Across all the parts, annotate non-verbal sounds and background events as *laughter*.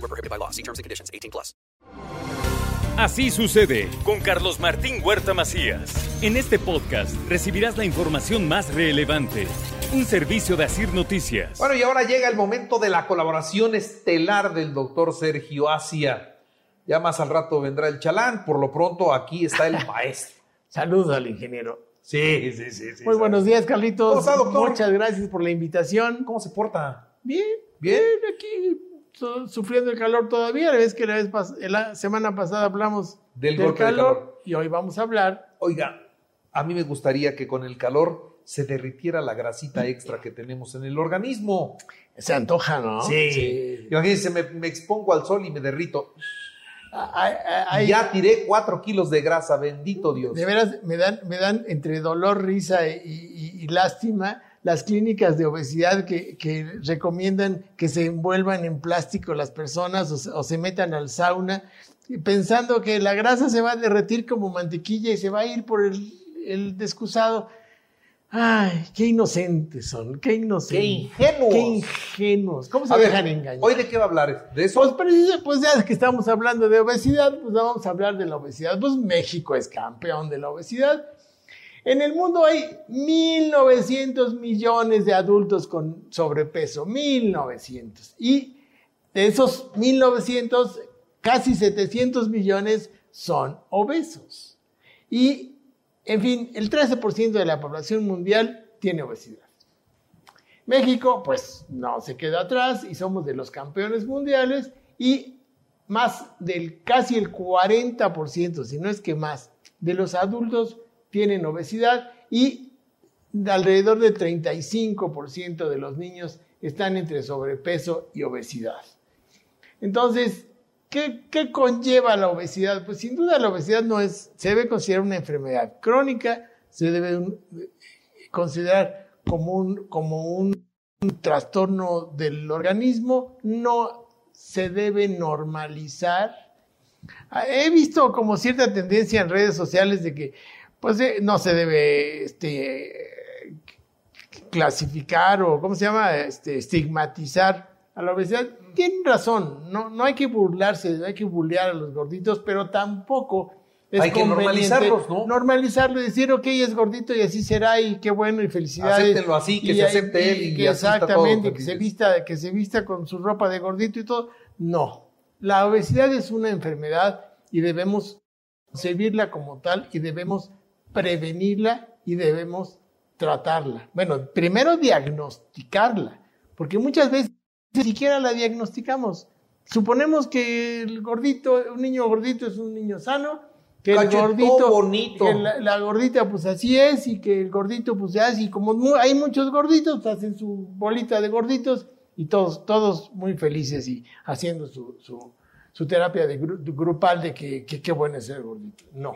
Void were prohibited by law. See terms and conditions. 18 plus. Así sucede con Carlos Martín Huerta Macías. En este podcast recibirás la información más relevante. Un servicio de Asir Noticias. Bueno, y ahora llega el momento de la colaboración estelar del doctor Sergio Asia. Ya más al rato vendrá el chalán. Por lo pronto, aquí está el *laughs* maestro. Saludos al ingeniero. Sí, sí, sí. sí Muy buenos días, Carlitos. ¿Cómo está, doctor? Muchas gracias por la invitación. ¿Cómo se porta? Bien, Bien. bien, aquí su- sufriendo el calor todavía. La vez que la, vez pas- la semana pasada hablamos Del golpe de calor. y hoy vamos a hablar. Oiga, a mí me gustaría que con el calor se derritiera la grasita extra que tenemos en el organismo. Se antoja, ¿no? Imagínense, me, me expongo al sol y me derrito. Ay, ay, ay, ya tiré cuatro kilos de grasa, bendito Dios. De veras, me dan, me dan entre dolor, risa y, y- y lástima las clínicas de obesidad que, que recomiendan que se envuelvan en plástico las personas o se, o se metan al sauna, pensando que la grasa se va a derretir como mantequilla y se va a ir por el, el descusado. Ay, qué inocentes son, qué inocentes. ¡Qué ingenuos! Qué ingenuos. ¿Cómo se A ver, dejan engañar? ¿Hoy de qué va a hablar? ¿De eso? Pues, precisa- pues ya que estamos hablando de obesidad, pues vamos a hablar de la obesidad. Pues México es campeón de la obesidad. En el mundo hay 1.900 millones de adultos con sobrepeso, 1.900. Y de esos 1.900, casi 700 millones son obesos. Y, en fin, el 13% de la población mundial tiene obesidad. México, pues no se queda atrás y somos de los campeones mundiales y más del casi el 40%, si no es que más, de los adultos tienen obesidad y alrededor del 35% de los niños están entre sobrepeso y obesidad. Entonces, ¿qué, conlleva la obesidad? Pues sin duda la obesidad no es, se debe considerar una enfermedad crónica, se debe considerar como un, como un, trastorno del organismo, no se debe normalizar. He visto como cierta tendencia en redes sociales de que pues eh, no se debe este, clasificar o, ¿cómo se llama? Este, estigmatizar a la obesidad. Tienen razón, no, no hay que burlarse, no hay que bullear a los gorditos, pero tampoco es Hay que normalizarlos, ¿no? Normalizarlo y decir, ok, es gordito y así será y qué bueno y felicidades. Acéptenlo así, que Y se acepte él y que así está todo exactamente, que se vista, que se vista con su ropa de gordito y todo. No, la obesidad es una enfermedad y debemos concebirla como tal y debemos prevenirla y debemos tratarla. Bueno, primero diagnosticarla, porque muchas veces ni siquiera la diagnosticamos. Suponemos que el gordito, un niño gordito es un niño sano, que el gordito, bonito. que la, la gordita pues así es y que el gordito pues y como hay muchos gorditos, hacen su bolita de gorditos y todos, todos muy felices y haciendo su, su, su terapia de gru- de grupal de que que qué bueno es ser gordito. No.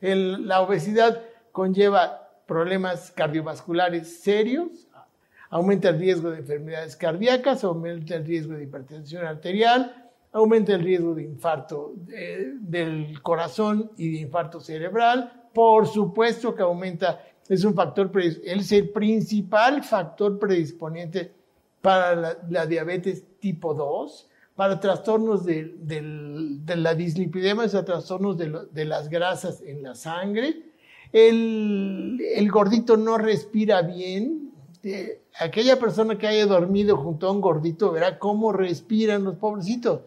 La obesidad conlleva problemas cardiovasculares serios, aumenta el riesgo de enfermedades cardíacas, aumenta el riesgo de hipertensión arterial, aumenta el riesgo de infarto eh, del corazón y de infarto cerebral. Por supuesto que aumenta, es un factor, es el principal factor predisponente para la diabetes tipo 2, para trastornos de, la dislipidemia, o trastornos de, las grasas en la sangre. El, el gordito no respira bien. Eh, aquella persona que haya dormido junto a un gordito verá cómo respiran los pobrecitos.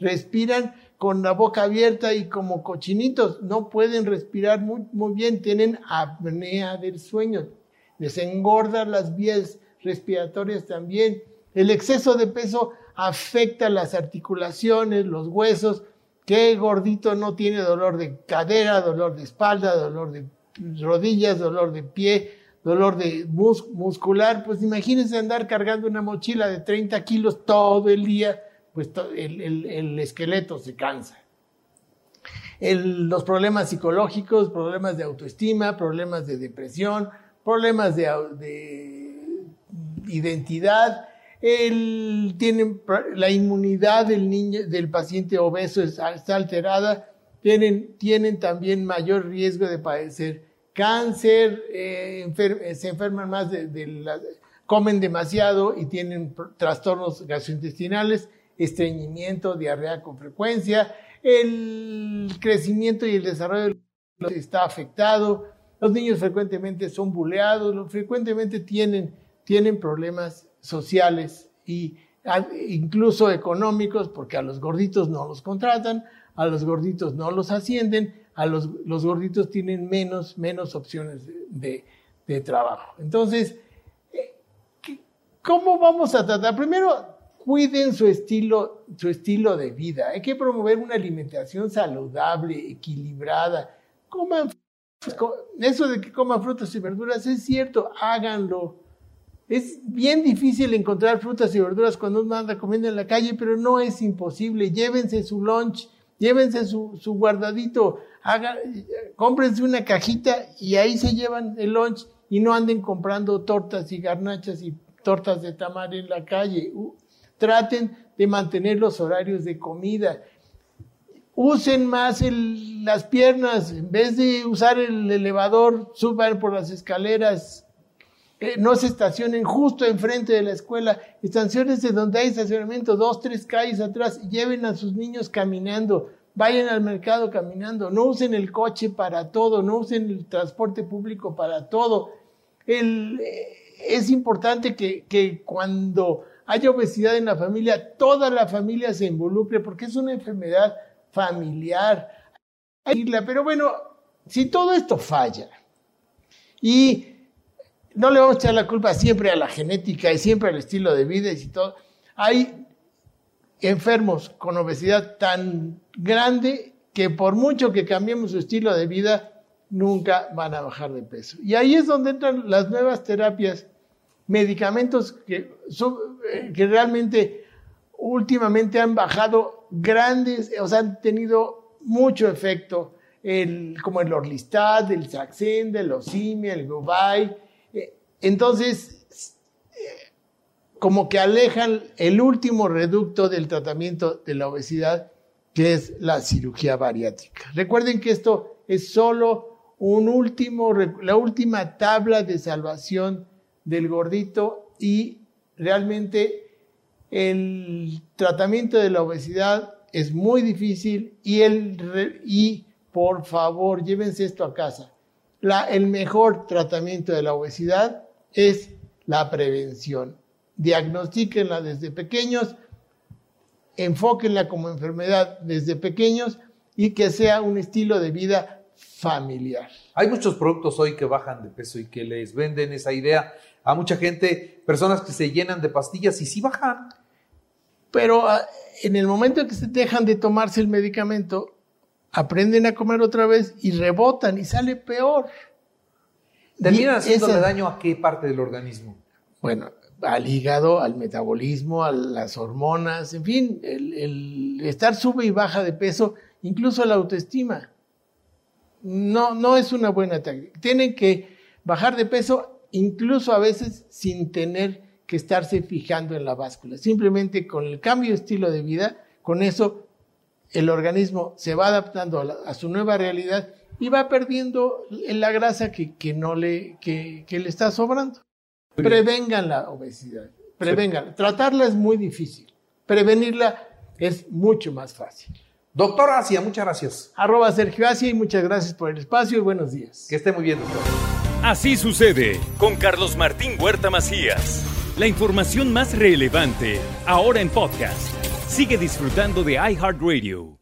Respiran con la boca abierta y como cochinitos. No pueden respirar muy, muy bien, tienen apnea del sueño. Les engordan las vías respiratorias también. El exceso de peso afecta las articulaciones, los huesos. ¿Qué gordito no tiene dolor de cadera, dolor de espalda, dolor de rodillas, dolor de pie, dolor de mus- muscular? Pues imagínense andar cargando una mochila de 30 kilos todo el día. pues el, el- el esqueleto se cansa. Los problemas psicológicos, problemas de autoestima, problemas de depresión, problemas de identidad, el- tienen la inmunidad del niño, del paciente obeso es- está alterada, tienen, tienen también mayor riesgo de padecer cáncer, eh, eh, se enferman más comen demasiado y tienen trastornos gastrointestinales, estreñimiento, diarrea con frecuencia, el crecimiento y el desarrollo está afectado, los niños frecuentemente son buleados, frecuentemente tienen, tienen problemas sociales a- incluso económicos, porque a los gorditos no los contratan, a los gorditos no los ascienden, a los, los gorditos tienen menos, menos opciones de, de- trabajo. Entonces, eh, ¿qué- ¿cómo vamos a tratar? Primero, cuiden su estilo, su estilo de vida. Hay que promover una alimentación saludable, equilibrada. Eso de que coman frutas y verduras es cierto, háganlo. Es bien difícil encontrar frutas y verduras cuando uno anda comiendo en la calle, pero no es imposible. Llévense su lunch, llévense su, guardadito, hagan, cómprense una cajita y ahí se llevan el lunch y no anden comprando tortas y garnachas y tortas de tamar en la calle. Traten de mantener los horarios de comida usen más las piernas, en vez de usar el elevador, suban por las escaleras, Eh, no se estacionen justo enfrente de la escuela, estaciones de donde hay estacionamiento, dos, tres calles atrás, lleven a sus niños caminando, vayan al mercado caminando, no usen el coche para todo, no usen el transporte público para todo. Eh, es importante que, cuando haya obesidad en la familia, toda la familia se involucre, porque es una enfermedad familiar. Pero bueno, si todo esto falla y no le vamos a echar la culpa siempre a la genética y siempre al estilo de vida y todo, hay enfermos con obesidad tan grande que por mucho que cambiemos su estilo de vida, nunca van a bajar de peso. Y ahí es donde entran las nuevas terapias, medicamentos que, eh, realmente últimamente han bajado grandes, o sea, han tenido mucho efecto, como el Orlistat, el Saxenda, el Osimia, el Gobay. Entonces, como que alejan el último reducto del tratamiento de la obesidad, que es la cirugía bariátrica. Recuerden que esto es solo un último, la última tabla de salvación del gordito y realmente el tratamiento de la obesidad es muy difícil y, el, y por favor, llévense esto a casa. El mejor tratamiento de la obesidad es la prevención. Diagnostíquenla desde pequeños, enfóquenla como enfermedad desde pequeños y que sea un estilo de vida familiar. Hay muchos productos hoy que bajan de peso y que les venden esa idea a mucha gente, personas que se llenan de pastillas y sí bajan. Pero ah, en el momento que se dejan de tomarse el medicamento, aprenden a comer otra vez y rebotan y sale peor. Terminan Y haciéndole esa- daño a qué parte del organismo. Bueno, al hígado, al metabolismo, a las hormonas, en fin, el, el estar sube y baja de peso, incluso la autoestima. No, no es una buena táctica. Tienen que bajar de peso incluso a veces sin tener que estarse fijando en la báscula. Simplemente con el cambio de estilo de vida, con eso el organismo se va adaptando a, la- a su nueva realidad y va perdiendo la grasa que, que no le, que- que le está sobrando. Prevengan la obesidad, prevengan. Tratarla es muy difícil, prevenirla es mucho más fácil. Doctor Asia, muchas gracias. Arroba Sergio Asia y muchas gracias por el espacio y buenos días. Que esté muy bien, doctor. Así sucede con Carlos Martín Huerta Macías. La información más relevante ahora en podcast. Sigue disfrutando de iHeartRadio.